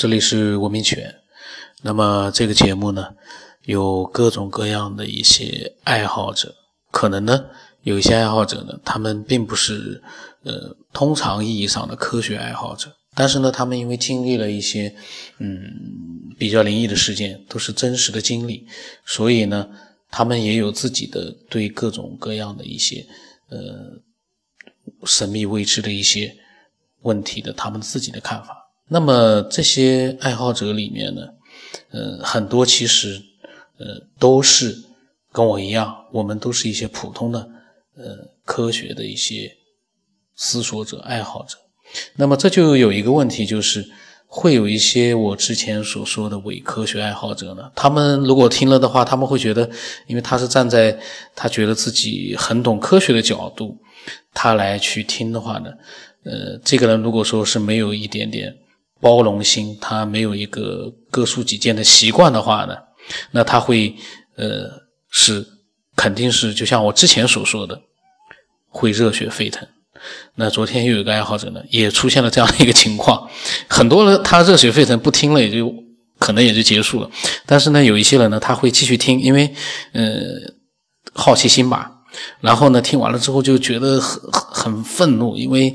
这里是文明犬。那么这个节目呢，有各种各样的一些爱好者，可能呢有一些爱好者呢，他们并不是呃通常意义上的科学爱好者，但是呢，他们因为经历了一些嗯比较灵异的事件，都是真实的经历，所以呢，他们也有自己的对各种各样的一些呃神秘未知的一些问题的他们自己的看法。那么这些爱好者里面呢，呃，很多其实，呃，都是跟我一样，我们都是一些普通的，呃，科学的一些思索者、爱好者。那么这就有一个问题，就是会有一些我之前所说的伪科学爱好者呢，他们如果听了的话，他们会觉得，因为他是站在他觉得自己很懂科学的角度，他来去听的话呢，呃，这个人如果说是没有一点点。包容心，他没有一个各抒己见的习惯的话呢，那他会，呃，是肯定是就像我之前所说的，会热血沸腾。那昨天又有一个爱好者呢，也出现了这样的一个情况，很多人他热血沸腾不听了，也就可能也就结束了。但是呢，有一些人呢，他会继续听，因为呃好奇心吧。然后呢，听完了之后就觉得很很愤怒，因为。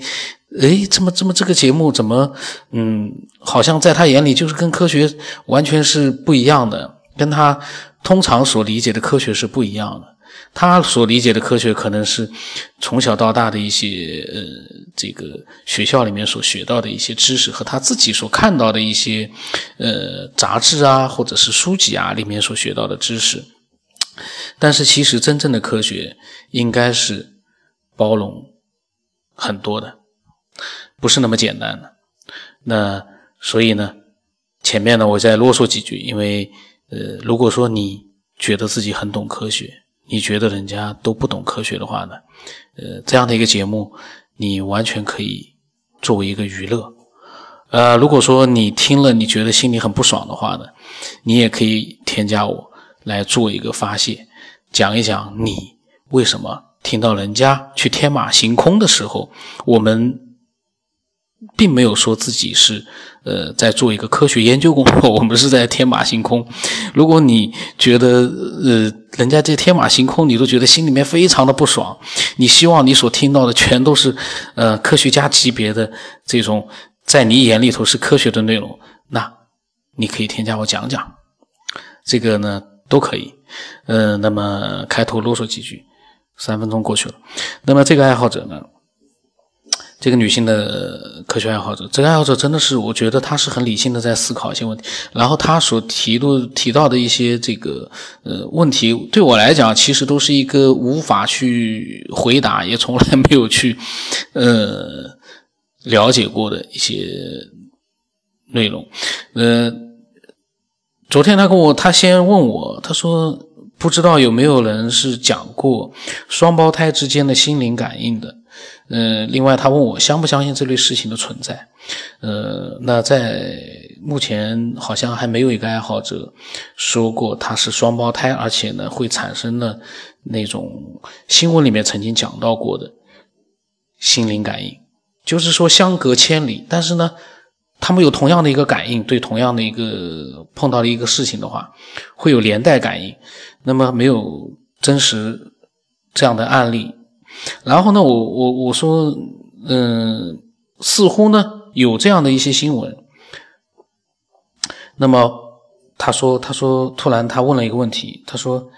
哎，怎么怎么这个节目怎么，嗯，好像在他眼里就是跟科学完全是不一样的，跟他通常所理解的科学是不一样的。他所理解的科学可能是从小到大的一些呃，这个学校里面所学到的一些知识和他自己所看到的一些呃杂志啊或者是书籍啊里面所学到的知识。但是其实真正的科学应该是包容很多的。不是那么简单的，那所以呢，前面呢我再啰嗦几句，因为呃，如果说你觉得自己很懂科学，你觉得人家都不懂科学的话呢，呃，这样的一个节目，你完全可以作为一个娱乐，呃，如果说你听了你觉得心里很不爽的话呢，你也可以添加我来做一个发泄，讲一讲你为什么听到人家去天马行空的时候，我们。并没有说自己是，呃，在做一个科学研究工作。我们是在天马行空。如果你觉得，呃，人家这天马行空，你都觉得心里面非常的不爽。你希望你所听到的全都是，呃，科学家级别的这种，在你眼里头是科学的内容，那你可以添加我讲讲，这个呢都可以。呃，那么开头啰嗦几句，三分钟过去了。那么这个爱好者呢？这个女性的科学爱好者，这个爱好者真的是，我觉得她是很理性的在思考一些问题，然后她所提的提到的一些这个呃问题，对我来讲，其实都是一个无法去回答，也从来没有去呃了解过的一些内容。呃，昨天他跟我，他先问我，他说不知道有没有人是讲过双胞胎之间的心灵感应的。呃，另外他问我相不相信这类事情的存在，呃，那在目前好像还没有一个爱好者说过他是双胞胎，而且呢会产生了那种新闻里面曾经讲到过的心灵感应，就是说相隔千里，但是呢他们有同样的一个感应，对同样的一个碰到的一个事情的话，会有连带感应，那么没有真实这样的案例。然后呢，我我我说，嗯，似乎呢有这样的一些新闻。那么他说，他说，突然他问了一个问题，他说，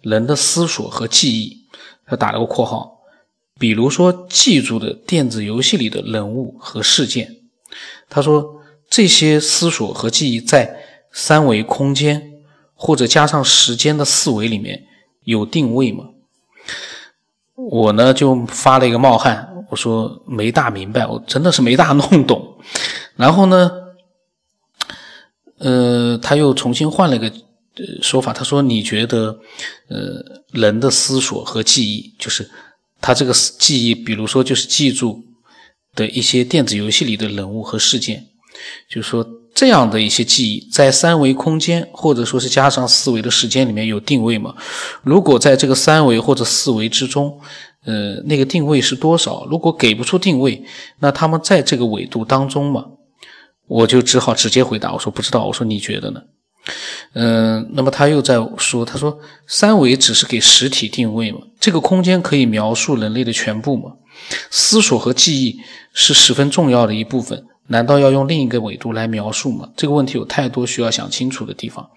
人的思索和记忆，他打了个括号，比如说记住的电子游戏里的人物和事件，他说这些思索和记忆在三维空间或者加上时间的四维里面有定位吗？我呢就发了一个冒汗，我说没大明白，我真的是没大弄懂。然后呢，呃，他又重新换了一个说法，他说你觉得，呃，人的思索和记忆，就是他这个记忆，比如说就是记住的一些电子游戏里的人物和事件，就是说。这样的一些记忆，在三维空间或者说是加上四维的时间里面有定位吗？如果在这个三维或者四维之中，呃，那个定位是多少？如果给不出定位，那他们在这个纬度当中吗？我就只好直接回答，我说不知道，我说你觉得呢？嗯，那么他又在说，他说三维只是给实体定位嘛，这个空间可以描述人类的全部吗？思索和记忆是十分重要的一部分，难道要用另一个维度来描述吗？这个问题有太多需要想清楚的地方。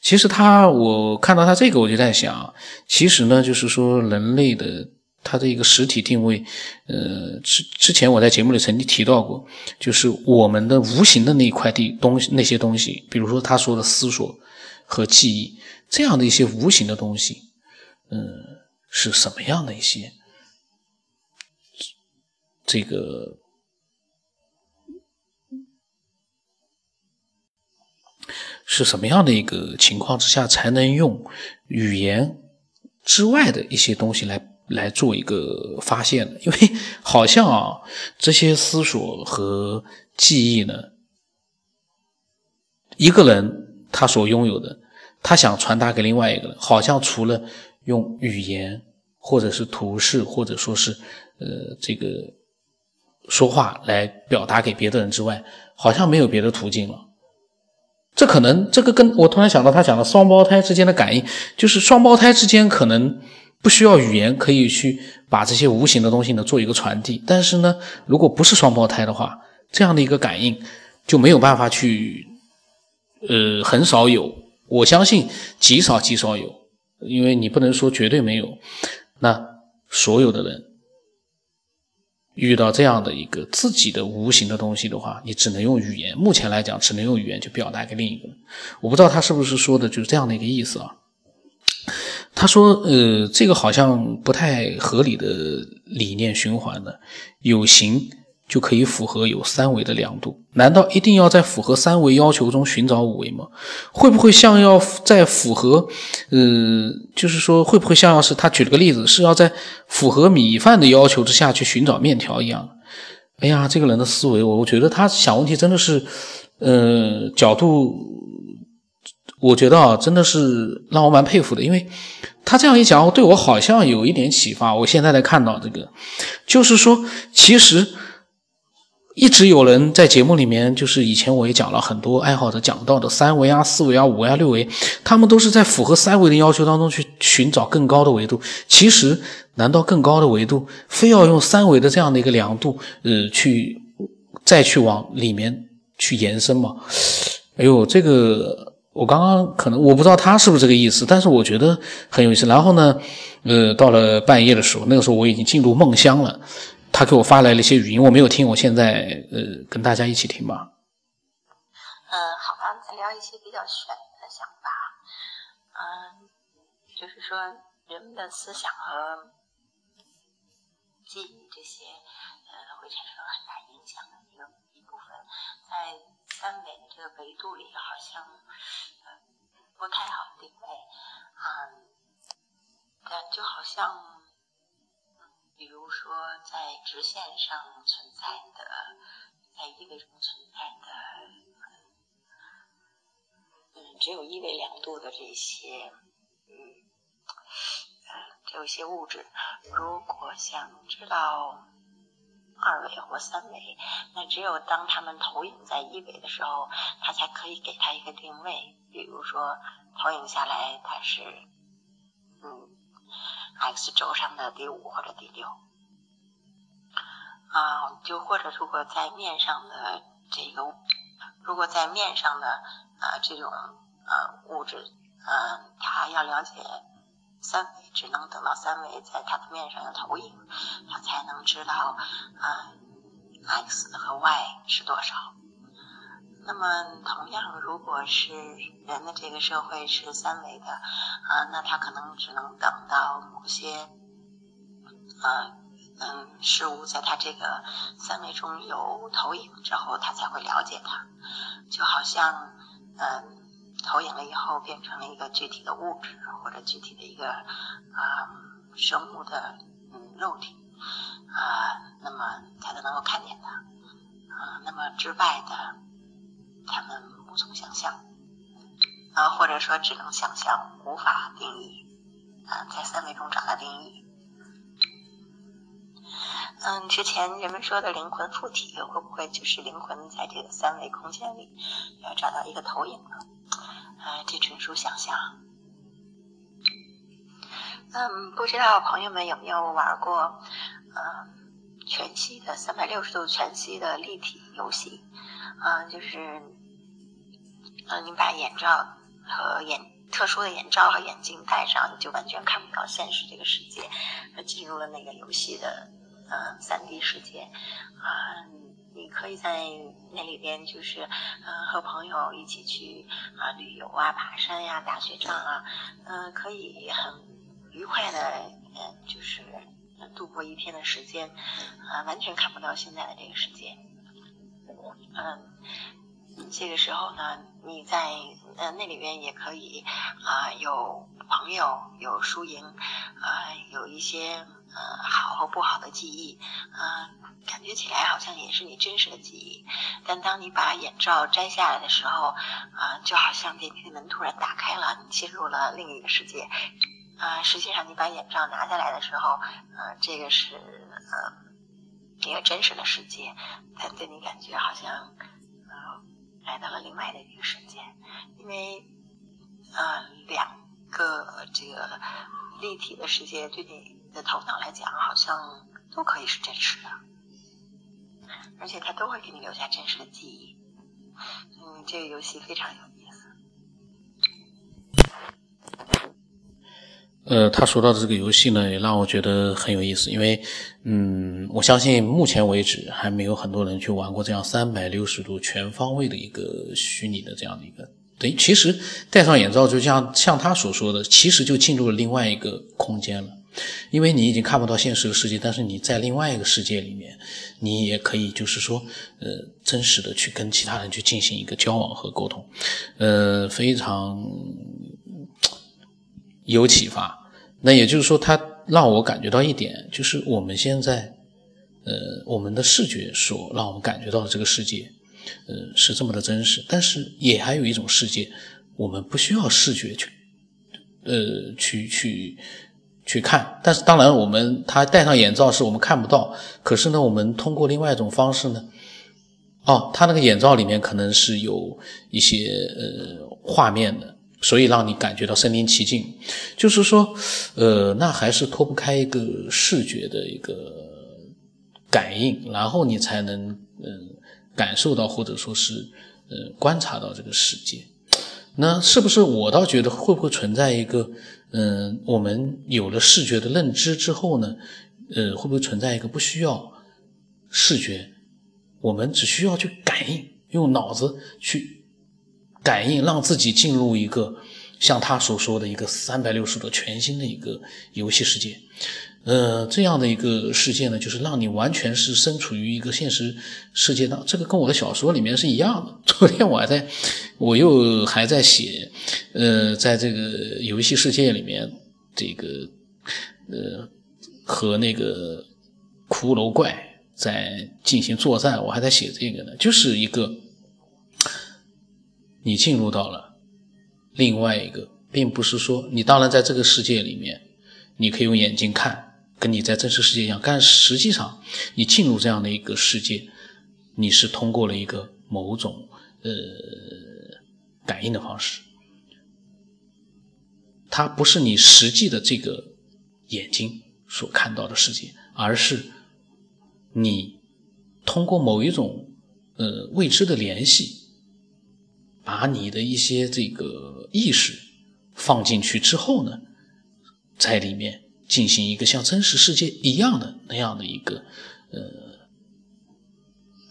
其实他，我看到他这个，我就在想，其实呢，就是说人类的。它的一个实体定位，呃，之之前我在节目里曾经提到过，就是我们的无形的那一块地东西，那些东西，比如说他说的思索和记忆这样的一些无形的东西，嗯，是什么样的一些这个是什么样的一个情况之下才能用语言之外的一些东西来？来做一个发现呢，因为好像啊，这些思索和记忆呢，一个人他所拥有的，他想传达给另外一个人，好像除了用语言或者是图示，或者说是呃这个说话来表达给别的人之外，好像没有别的途径了。这可能这个跟我突然想到，他讲的双胞胎之间的感应，就是双胞胎之间可能。不需要语言可以去把这些无形的东西呢做一个传递，但是呢，如果不是双胞胎的话，这样的一个感应就没有办法去，呃，很少有，我相信极少极少有，因为你不能说绝对没有。那所有的人遇到这样的一个自己的无形的东西的话，你只能用语言，目前来讲只能用语言去表达给另一个人。我不知道他是不是说的就是这样的一个意思啊。他说：“呃，这个好像不太合理的理念循环的，有形就可以符合有三维的量度，难道一定要在符合三维要求中寻找五维吗？会不会像要在符合，呃，就是说会不会像要是他举了个例子，是要在符合米饭的要求之下去寻找面条一样？哎呀，这个人的思维，我我觉得他想问题真的是，呃，角度。”我觉得啊，真的是让我蛮佩服的，因为他这样一讲，对我好像有一点启发。我现在在看到这个，就是说，其实一直有人在节目里面，就是以前我也讲了很多爱好者讲到的三维啊、四维啊、五维啊、六维，他们都是在符合三维的要求当中去寻找更高的维度。其实，难道更高的维度非要用三维的这样的一个量度，呃，去再去往里面去延伸吗？哎呦，这个。我刚刚可能我不知道他是不是这个意思，但是我觉得很有意思。然后呢，呃，到了半夜的时候，那个时候我已经进入梦乡了。他给我发来了一些语音，我没有听。我现在呃，跟大家一起听吧。嗯，好吧，再聊一些比较玄的想法。嗯，就是说人们的思想和记忆这些，呃，会产生很大影响的一个一部分，在。三维的这个维度里，好像不太好定位，嗯，但就好像，比如说在直线上存在的，在一维中存在的，嗯，只有一维两度的这些，嗯，这些物质，如果想知道。二维或三维，那只有当它们投影在一维的时候，它才可以给它一个定位。比如说，投影下来它是，嗯，x 轴上的第五或者第六，啊，就或者如果在面上的这个，如果在面上的啊这种呃物质，嗯，它要了解。三维只能等到三维在它的面上有投影，它才能知道啊，x 和 y 是多少。那么同样，如果是人的这个社会是三维的啊，那他可能只能等到某些啊嗯事物在他这个三维中有投影之后，他才会了解它。就好像嗯。投影了以后，变成了一个具体的物质或者具体的一个啊生物的嗯肉体啊，那么才能够看见它啊。那么之外的，他们无从想象啊，或者说只能想象，无法定义啊，在三维中找到定义。嗯，之前人们说的灵魂附体，会不会就是灵魂在这个三维空间里要找到一个投影呢？啊，这纯属想象。嗯，不知道朋友们有没有玩过，嗯，全息的三百六十度全息的立体游戏？嗯，就是，嗯，你把眼罩和眼特殊的眼罩和眼镜戴上，你就完全看不到现实这个世界，进入了那个游戏的。呃，三 D 世界，啊，你可以在那里边，就是嗯，和朋友一起去啊旅游啊，爬山呀，打雪仗啊，嗯，可以很愉快的，嗯，就是度过一天的时间，啊，完全看不到现在的这个世界，嗯，这个时候呢，你在呃那里边也可以啊，有朋友，有输赢，啊，有一些。呃，好和不好的记忆，嗯，感觉起来好像也是你真实的记忆。但当你把眼罩摘下来的时候，啊，就好像电梯的门突然打开了，你进入了另一个世界。啊，实际上你把眼罩拿下来的时候，呃，这个是呃一个真实的世界，但对你感觉好像呃来到了另外的一个世界，因为啊两个这个立体的世界对你。的头脑来讲，好像都可以是真实的，而且它都会给你留下真实的记忆。嗯，这个游戏非常有呃，他说到的这个游戏呢，也让我觉得很有意思，因为，嗯，我相信目前为止还没有很多人去玩过这样三百六十度全方位的一个虚拟的这样的一个。对，其实戴上眼罩，就像像他所说的，其实就进入了另外一个空间了。因为你已经看不到现实的世界，但是你在另外一个世界里面，你也可以就是说，呃，真实的去跟其他人去进行一个交往和沟通，呃，非常 有启发。那也就是说，它让我感觉到一点，就是我们现在，呃，我们的视觉所让我们感觉到的这个世界，呃，是这么的真实。但是也还有一种世界，我们不需要视觉去，呃，去去。去看，但是当然，我们他戴上眼罩是我们看不到。可是呢，我们通过另外一种方式呢，哦，他那个眼罩里面可能是有一些呃画面的，所以让你感觉到身临其境。就是说，呃，那还是脱不开一个视觉的一个感应，然后你才能嗯感受到或者说是呃观察到这个世界。那是不是我倒觉得会不会存在一个？嗯，我们有了视觉的认知之后呢，呃，会不会存在一个不需要视觉，我们只需要去感应，用脑子去感应，让自己进入一个像他所说的一个三百六十度全新的一个游戏世界。呃，这样的一个世界呢，就是让你完全是身处于一个现实世界当，这个跟我的小说里面是一样的。昨天我还在，我又还在写，呃，在这个游戏世界里面，这个呃和那个骷髅怪在进行作战，我还在写这个呢，就是一个你进入到了另外一个，并不是说你当然在这个世界里面，你可以用眼睛看。跟你在真实世界一样，但实际上你进入这样的一个世界，你是通过了一个某种呃感应的方式，它不是你实际的这个眼睛所看到的世界，而是你通过某一种呃未知的联系，把你的一些这个意识放进去之后呢，在里面。进行一个像真实世界一样的那样的一个呃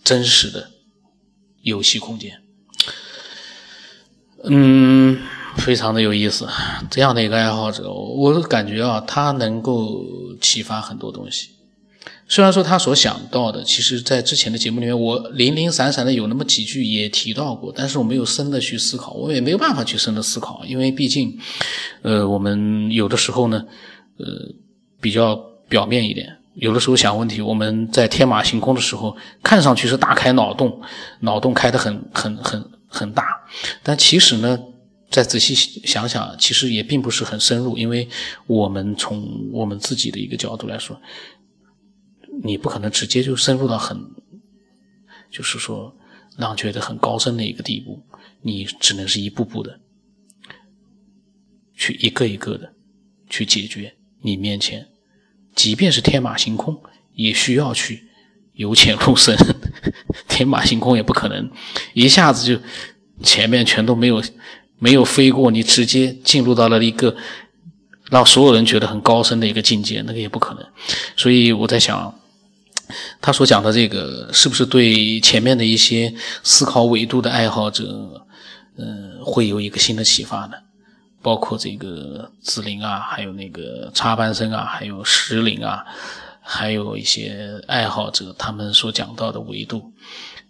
真实的游戏空间，嗯，非常的有意思。这样的一个爱好者，我感觉啊，他能够启发很多东西。虽然说他所想到的，其实在之前的节目里面，我零零散散的有那么几句也提到过，但是我没有深的去思考，我也没有办法去深的思考，因为毕竟，呃，我们有的时候呢。呃，比较表面一点。有的时候想问题，我们在天马行空的时候，看上去是大开脑洞，脑洞开得很很很很大。但其实呢，再仔细想想，其实也并不是很深入。因为我们从我们自己的一个角度来说，你不可能直接就深入到很，就是说让觉得很高深的一个地步，你只能是一步步的去一个一个的去解决你面前，即便是天马行空，也需要去由浅入深。天马行空也不可能一下子就前面全都没有没有飞过，你直接进入到了一个让所有人觉得很高深的一个境界，那个也不可能。所以我在想，他所讲的这个是不是对前面的一些思考维度的爱好者，嗯，会有一个新的启发呢？包括这个子林啊，还有那个插班生啊，还有石林啊。还有一些爱好者，他们所讲到的维度，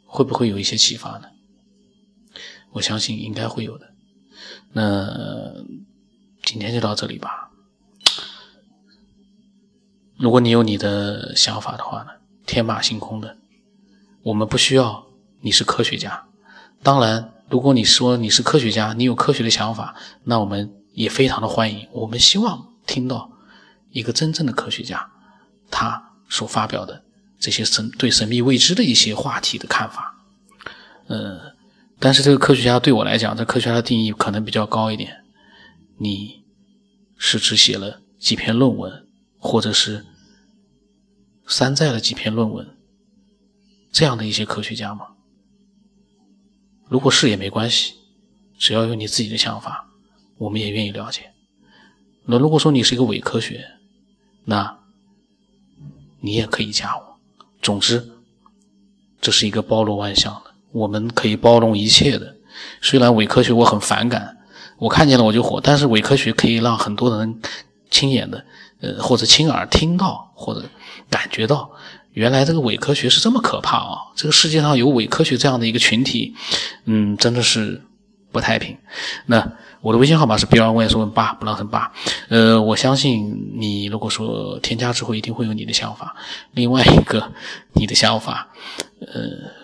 会不会有一些启发呢？我相信应该会有的。那今天就到这里吧。如果你有你的想法的话呢，天马行空的，我们不需要你是科学家。当然，如果你说你是科学家，你有科学的想法，那我们也非常的欢迎。我们希望听到一个真正的科学家。他所发表的这些神对神秘未知的一些话题的看法，呃，但是这个科学家对我来讲，这科学家的定义可能比较高一点。你是只写了几篇论文，或者是山寨了几篇论文，这样的一些科学家吗？如果是也没关系，只要有你自己的想法，我们也愿意了解。那如果说你是一个伪科学，那。你也可以加我。总之，这是一个包罗万象的，我们可以包容一切的。虽然伪科学我很反感，我看见了我就火，但是伪科学可以让很多人亲眼的，呃，或者亲耳听到，或者感觉到，原来这个伪科学是这么可怕啊！这个世界上有伪科学这样的一个群体，嗯，真的是不太平。那。我的微信号码是 B 二问说问八不浪很八，呃，我相信你如果说添加之后，一定会有你的想法。另外一个，你的想法，呃，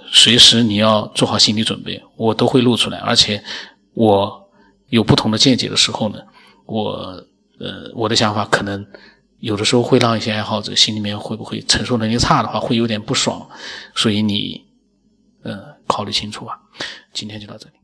随时你要做好心理准备，我都会录出来。而且我有不同的见解的时候呢，我呃我的想法可能有的时候会让一些爱好者心里面会不会承受能力差的话会有点不爽，所以你呃考虑清楚吧。今天就到这里。